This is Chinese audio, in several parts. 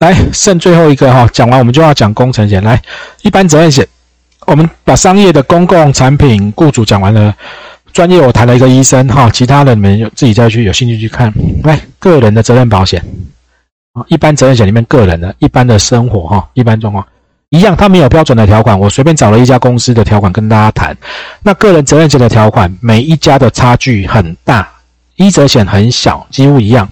来，剩最后一个哈，讲完我们就要讲工程险。来，一般责任险，我们把商业的公共产品雇主讲完了，专业我谈了一个医生哈，其他的你们有自己再去有兴趣去看。来，个人的责任保险啊，一般责任险里面个人的一般的生活哈，一般状况一样，它没有标准的条款，我随便找了一家公司的条款跟大家谈。那个人责任险的条款，每一家的差距很大，医责险很小，几乎一样。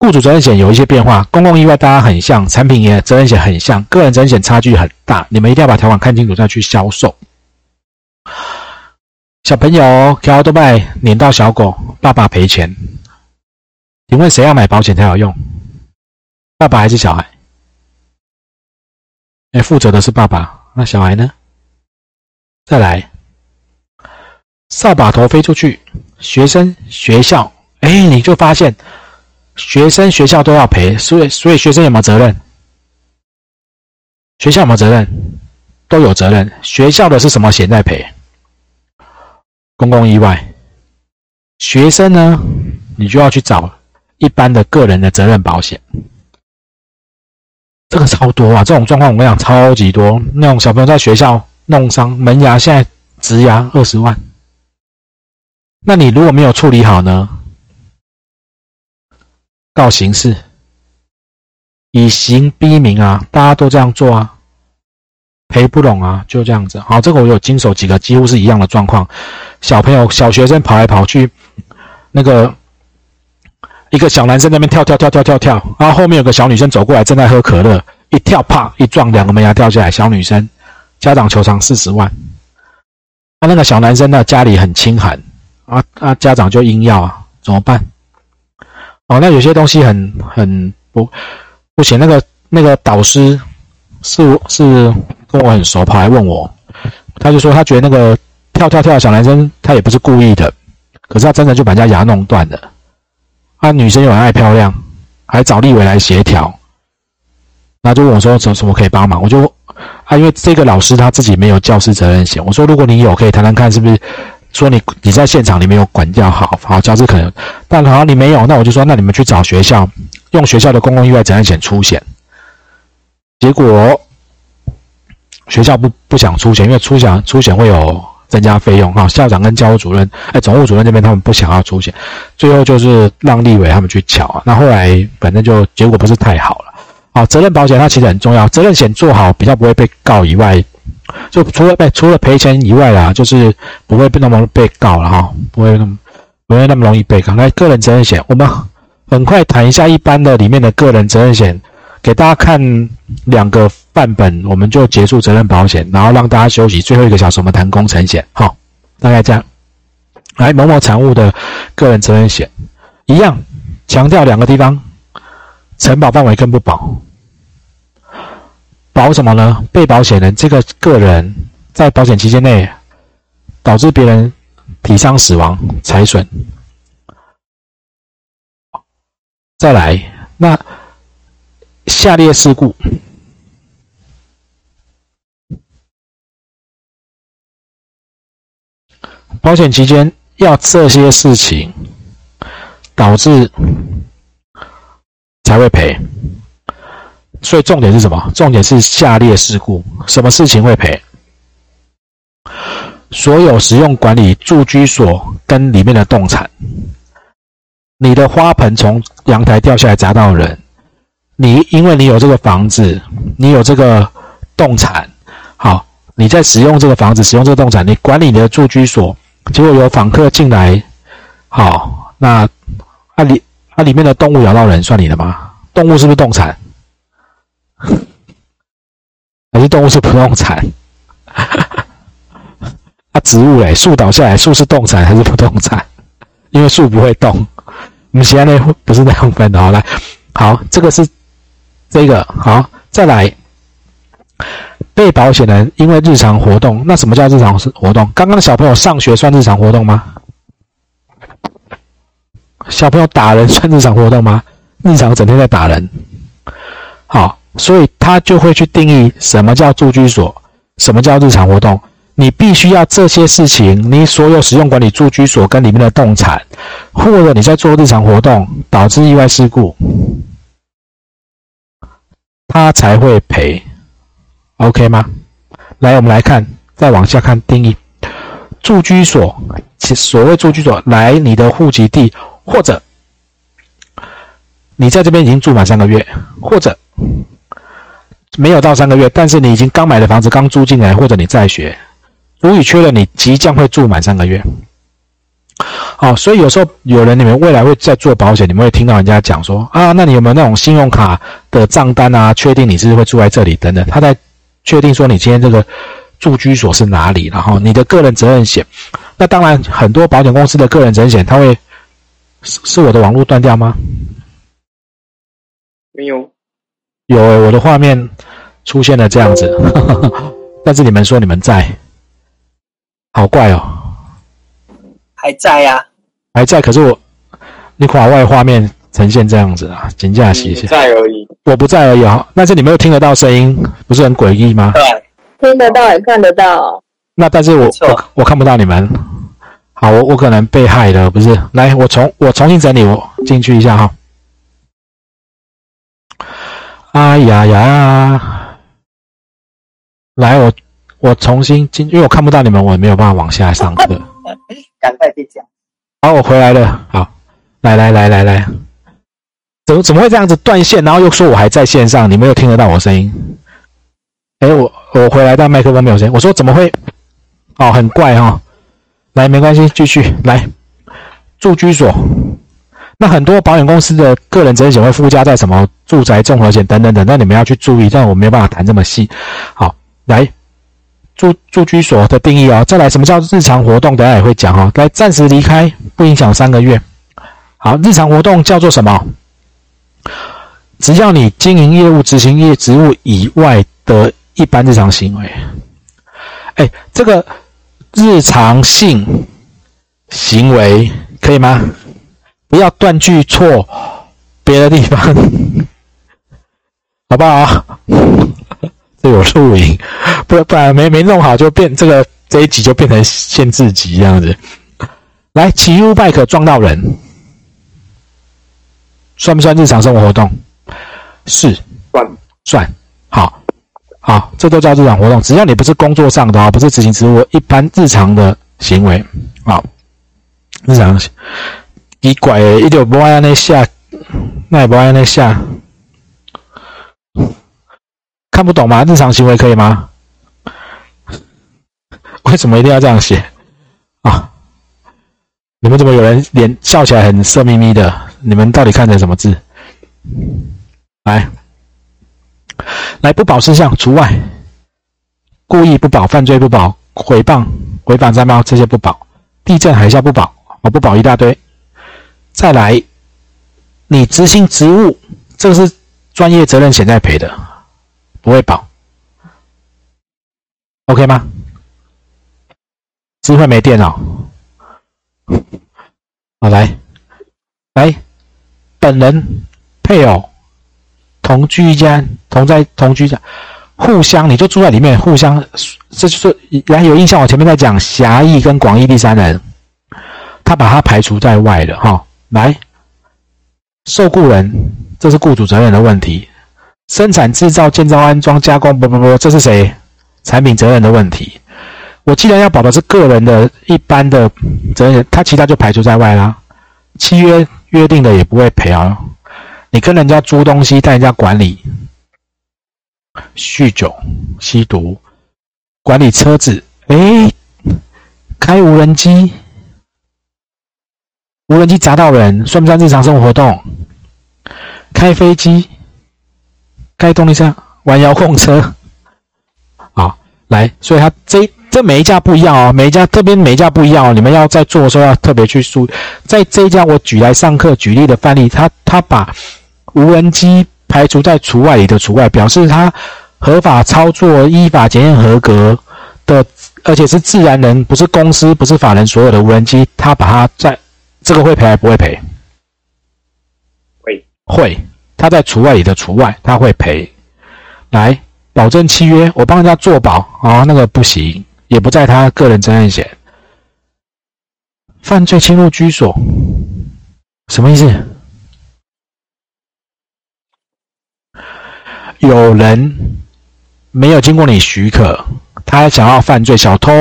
雇主责任险有一些变化，公共意外大家很像，产品也责任险很像，个人责任险差距很大，你们一定要把条款看清楚再去销售。小朋友开多拜碾到小狗，爸爸赔钱，请问谁要买保险才有用？爸爸还是小孩？哎，负责的是爸爸，那小孩呢？再来，扫把头飞出去，学生学校，哎，你就发现。学生学校都要赔，所以所以学生有没有责任？学校有没有责任？都有责任。学校的是什么险在赔？公共意外。学生呢，你就要去找一般的个人的责任保险。这个超多啊！这种状况我跟你讲超级多。那种小朋友在学校弄伤门牙，现在植牙二十万。那你如果没有处理好呢？告刑事，以刑逼民啊！大家都这样做啊，赔不拢啊，就这样子。好，这个我有经手几个，几乎是一样的状况。小朋友、小学生跑来跑去，那个一个小男生那边跳跳跳跳跳跳，然后后面有个小女生走过来，正在喝可乐，一跳啪一撞，两个门牙掉下来。小女生家长求偿四十万，那那个小男生呢，家里很清寒啊啊，家长就硬要啊，怎么办？哦，那有些东西很很不不行。那个那个导师是是跟我很熟，跑来问我，他就说他觉得那个跳跳跳的小男生他也不是故意的，可是他真的就把人家牙弄断了。啊，女生又很爱漂亮，还找立伟来协调，那就问我说什什么可以帮忙？我就啊，因为这个老师他自己没有教师责任险，我说如果你有，可以谈谈看是不是。说你你在现场你没有管教好，好教师可能，但好你没有，那我就说那你们去找学校，用学校的公共意外责任险出险。结果学校不不想出险，因为出险出险会有增加费用哈。校长跟教务主任，哎，总务主任这边他们不想要出险，最后就是让立委他们去缴啊。那后来反正就结果不是太好了。好，责任保险它其实很重要，责任险做好比较不会被告以外。就除了被除了赔钱以外啦，就是不会那么被告了哈，不会那么不会那么容易被告。来，个人责任险，我们很快谈一下一般的里面的个人责任险，给大家看两个范本，我们就结束责任保险，然后让大家休息。最后一个小时我们谈工程险，好，大概这样。来，某某产物的个人责任险，一样强调两个地方，承保范围更不保。保什么呢？被保险人这个个人在保险期间内导致别人体伤、死亡、财损。再来，那下列事故，保险期间要这些事情导致才会赔。所以重点是什么？重点是下列事故，什么事情会赔？所有使用管理住居所跟里面的动产，你的花盆从阳台掉下来砸到人，你因为你有这个房子，你有这个动产，好，你在使用这个房子，使用这个动产，你管理你的住居所，结果有访客进来，好，那啊里啊里面的动物咬到人，算你的吗？动物是不是动产？还是动物是不动产？啊，植物嘞，树倒下来，树是动产还是不动产？因为树不会动。我们其他那不是那样分的。好，来，好，这个是这个好，再来，被保险人因为日常活动，那什么叫日常活动？刚刚小朋友上学算日常活动吗？小朋友打人算日常活动吗？日常整天在打人。好。所以他就会去定义什么叫住居所，什么叫日常活动。你必须要这些事情，你所有使用管理住居所跟里面的动产，或者你在做日常活动导致意外事故，他才会赔，OK 吗？来，我们来看，再往下看定义，住居所，所谓住居所，来你的户籍地，或者你在这边已经住满三个月，或者没有到三个月，但是你已经刚买的房子刚租进来，或者你在学，足以确认你即将会住满三个月。好，所以有时候有人你们未来会在做保险，你们会听到人家讲说啊，那你有没有那种信用卡的账单啊？确定你是会住在这里等等，他在确定说你今天这个住居所是哪里，然后你的个人责任险，那当然很多保险公司的个人责任险，它会是是我的网络断掉吗？没有，有，我的画面出现了这样子，但是你们说你们在，好怪哦。还在呀，还在。可是我，你垮外画面呈现这样子啊，请假洗一下。在而已，我不在而已啊。但是你们又听得到声音，不是很诡异吗？对，听得到也看得到。那但是我我我看不到你们。好，我我可能被害了，不是？来，我重我重新整理，我进去一下哈。哎呀呀！来，我我重新进，因为我看不到你们，我没有办法往下上课。赶快去讲。好，我回来了。好，来来来来来，怎么怎么会这样子断线？然后又说我还在线上，你没有听得到我声音？哎，我我回来，但麦克风没有声音。我说怎么会？哦，很怪哈。来，没关系，继续来。住居所，那很多保险公司的个人责任险会附加在什么住宅综合险等等等，那你们要去注意，但我没有办法谈这么细。好，来。住住居所的定义啊，再来什么叫日常活动？等下也会讲哦。来，暂时离开不影响三个月。好，日常活动叫做什么？只要你经营业务、执行业职务以外的一般日常行为。哎，这个日常性行为可以吗？不要断句错别的地方，好不好？这有录影，不不然没没弄好就变这个这一集就变成限制级这样子。来，骑 U bike 撞到人，算不算日常生活活动？是，算算。好，好，这都叫日常活动。只要你不是工作上的啊，不是执行职务，一般日常的行为，好，日常。奇怪，一就不爱那下，那也不爱那下。看不懂吗？日常行为可以吗？为什么一定要这样写啊？你们怎么有人脸笑起来很色眯眯的？你们到底看成什么字？来，来不保事项除外，故意不保、犯罪不保、诽谤、违反三包这些不保，地震海啸不保，我不保一大堆。再来，你执行职务，这个是专业责任险在赔的。不会保，OK 吗？智慧没电脑，好来，来，本人、配偶同居一家，同在同居家，互相你就住在里面，互相，这就是来有印象。我前面在讲狭义跟广义第三人，他把他排除在外了哈。来，受雇人，这是雇主责任的问题。生产、制造、建造、安装、加工，不不不，这是谁？产品责任的问题。我既然要保的是个人的一般的责任，他其他就排除在外啦。契约约定的也不会赔啊。你跟人家租东西，带人家管理，酗酒、吸毒，管理车子，哎，开无人机，无人机砸到人，算不算日常生活活动？开飞机。开动力车，玩遥控车，好，来，所以它这这每一家不一样哦，每一家这边每一家不一样哦，你们要在做的时候要特别去注意在这一家我举来上课举例的范例，他他把无人机排除在除外里的除外，表示它合法操作、依法检验合格的，而且是自然人，不是公司，不是法人所有的无人机，他把它在这个会赔还不会赔？会会。他在除外里的除外，他会赔。来，保证契约，我帮人家做保啊，那个不行，也不在他个人责任险。犯罪侵入居所，什么意思？有人没有经过你许可，他想要犯罪，小偷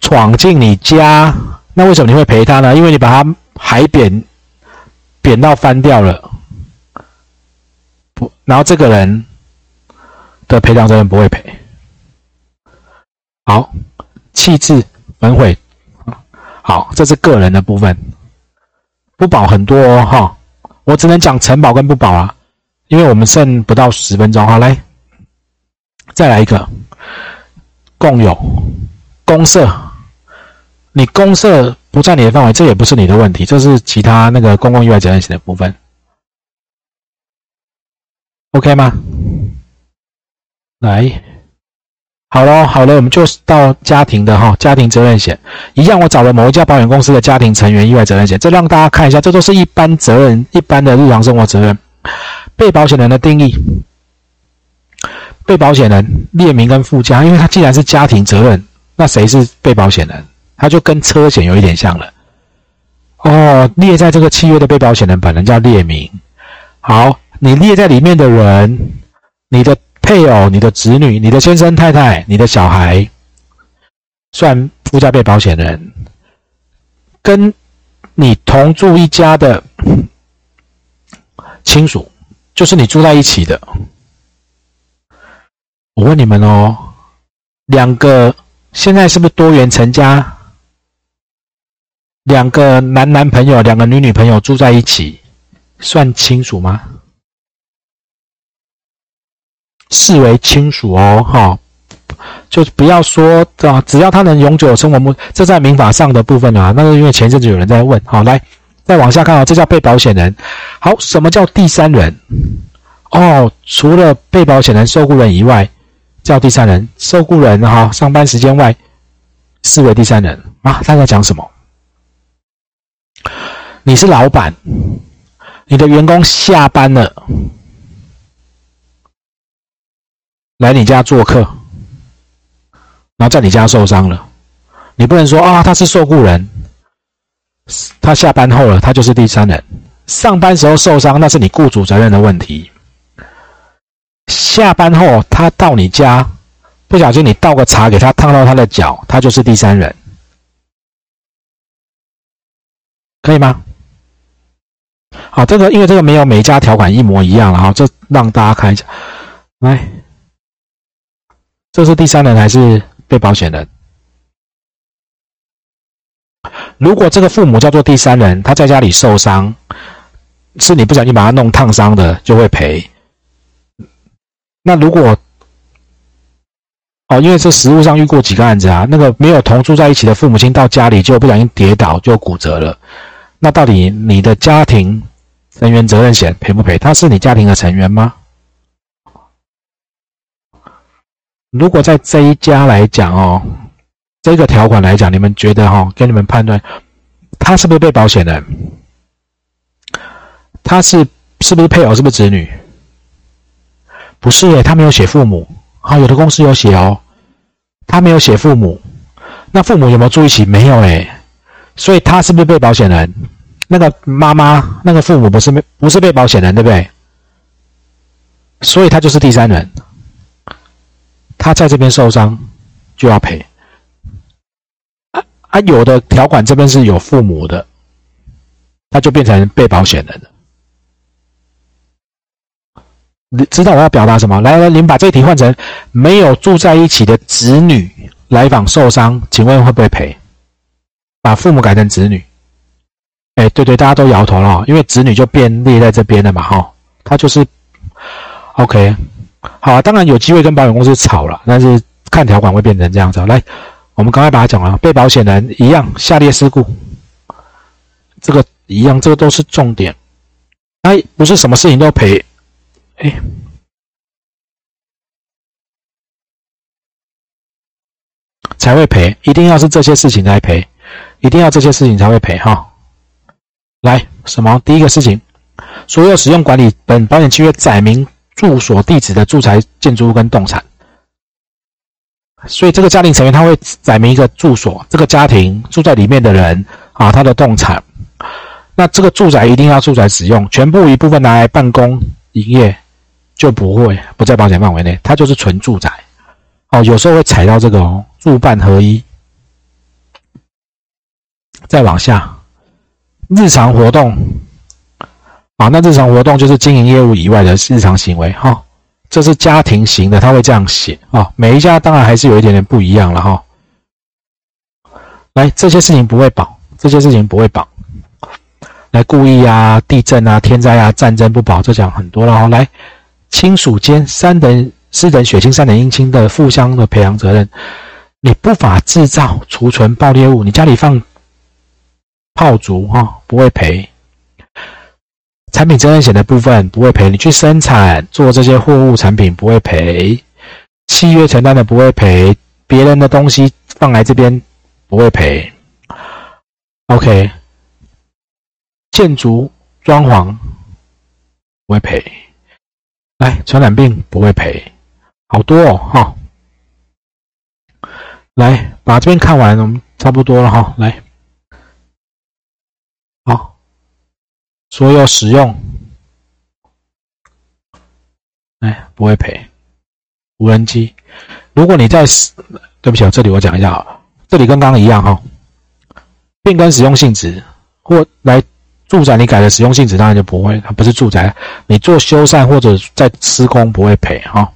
闯进你家，那为什么你会赔他呢？因为你把他海扁扁到翻掉了，不，然后这个人的赔偿责任不会赔。好，弃置、焚毁，好，这是个人的部分，不保很多哦，哈，我只能讲承保跟不保啊。因为我们剩不到十分钟，好来，再来一个，共有公社，你公社不在你的范围，这也不是你的问题，这是其他那个公共意外责任险的部分，OK 吗？来，好了好了，我们就到家庭的哈，家庭责任险一样，我找了某一家保险公司的家庭成员意外责任险，这让大家看一下，这都是一般责任，一般的日常生活责任。被保险人的定义，被保险人列明跟附加，因为他既然是家庭责任，那谁是被保险人？他就跟车险有一点像了。哦，列在这个契约的被保险人本人叫列明。好，你列在里面的人，你的配偶、你的子女、你的先生、太太、你的小孩，算附加被保险人，跟你同住一家的亲属。就是你住在一起的，我问你们哦，两个现在是不是多元成家？两个男男朋友，两个女女朋友住在一起，算亲属吗？视为亲属哦，哈，就不要说啊，只要他能永久生活目，这在民法上的部分啊，那是因为前阵子有人在问，好来。再往下看啊，这叫被保险人。好，什么叫第三人？哦，除了被保险人、受雇人以外，叫第三人。受雇人哈，上班时间外视为第三人啊。他在讲什么？你是老板，你的员工下班了，来你家做客，然后在你家受伤了，你不能说啊，他是受雇人。他下班后了，他就是第三人。上班时候受伤，那是你雇主责任的问题。下班后他到你家，不小心你倒个茶给他烫到他的脚，他就是第三人，可以吗？好，这个因为这个没有每家条款一模一样了哈，这让大家看一下。来，这是第三人还是被保险人？如果这个父母叫做第三人，他在家里受伤，是你不小心把他弄烫伤的，就会赔。那如果哦，因为这实物上遇过几个案子啊，那个没有同住在一起的父母亲到家里就不小心跌倒就骨折了，那到底你的家庭成员责任险赔不赔？他是你家庭的成员吗？如果在这一家来讲哦。这个条款来讲，你们觉得哈？给你们判断，他是不是被保险人？他是是不是配偶？是不是子女？不是耶，他没有写父母。好，有的公司有写哦，他没有写父母。那父母有没有住一起？没有诶。所以他是不是被保险人？那个妈妈，那个父母不是没不是被保险人，对不对？所以他就是第三人。他在这边受伤就要赔。啊有的条款这边是有父母的，他就变成被保险人了。你知道我要表达什么？来来，您把这题换成没有住在一起的子女来访受伤，请问会不会赔？把父母改成子女。哎，对对，大家都摇头了，因为子女就变列在这边了嘛，哈，他就是 OK。好啊，当然有机会跟保险公司吵了，但是看条款会变成这样子。来。我们刚才把它讲了，被保险人一样，下列事故，这个一样，这个都是重点。哎，不是什么事情都赔，哎，才会赔，一定要是这些事情才赔，一定要这些事情才会赔哈。来，什么？第一个事情，所有使用管理本保险契约载明住所地址的住宅建筑物跟动产。所以这个家庭成员他会载明一个住所，这个家庭住在里面的人啊，他的动产，那这个住宅一定要住宅使用，全部一部分拿来办公营业，就不会不在保险范围内，它就是纯住宅。哦，有时候会踩到这个哦，住办合一。再往下，日常活动，啊，那日常活动就是经营业务以外的日常行为，哈，这是家庭型的，他会这样写啊。每一家当然还是有一点点不一样了，哈。来，这些事情不会保，这些事情不会保。来，故意啊，地震啊，天灾啊，战争不保，这讲很多了哈。来，亲属间三等、四等血亲、三等姻亲的互相的赔偿责任，你不法制造、储存爆裂物，你家里放。炮竹哈不会赔，产品责任险的部分不会赔。你去生产做这些货物产品不会赔，契约承担的不会赔，别人的东西放来这边不会赔。OK，建筑装潢不会赔，来传染病不会赔，好多哦哈。来把这边看完，我们差不多了哈，来。好，所有使用，哎，不会赔。无人机，如果你在，对不起，这里我讲一下啊，这里跟刚刚一样哈，变更使用性质或来住宅，你改的使用性质当然就不会，它不是住宅，你做修缮或者在施工不会赔哈。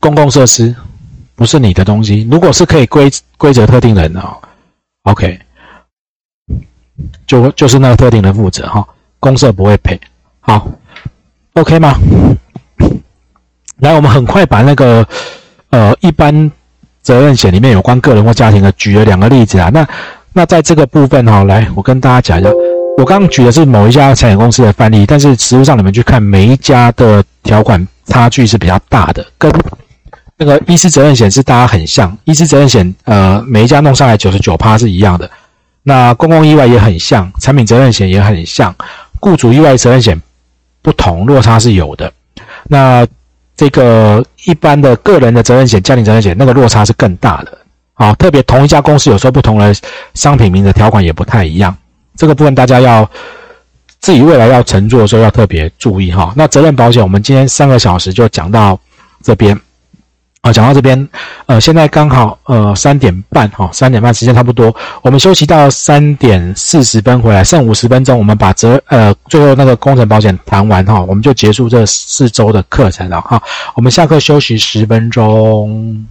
公共设施不是你的东西，如果是可以规规则特定人的，OK。就就是那个特定的负责哈，公社不会赔，好，OK 吗？来，我们很快把那个呃一般责任险里面有关个人或家庭的举了两个例子啊。那那在这个部分哈，来我跟大家讲一下，我刚举的是某一家产险公司的范例，但是实物上你们去看每一家的条款差距是比较大的，跟那个医师责任险是大家很像，医师责任险呃每一家弄上来九十九趴是一样的。那公共意外也很像，产品责任险也很像，雇主意外责任险不同，落差是有的。那这个一般的个人的责任险、家庭责任险，那个落差是更大的。好，特别同一家公司有时候不同的商品名的条款也不太一样，这个部分大家要自己未来要乘坐的时候要特别注意哈。那责任保险，我们今天三个小时就讲到这边。啊，讲到这边，呃，现在刚好呃三点半哈，三点半时间差不多，我们休息到三点四十分回来，剩五十分钟，我们把责呃最后那个工程保险谈完哈，我们就结束这四周的课程了哈，我们下课休息十分钟。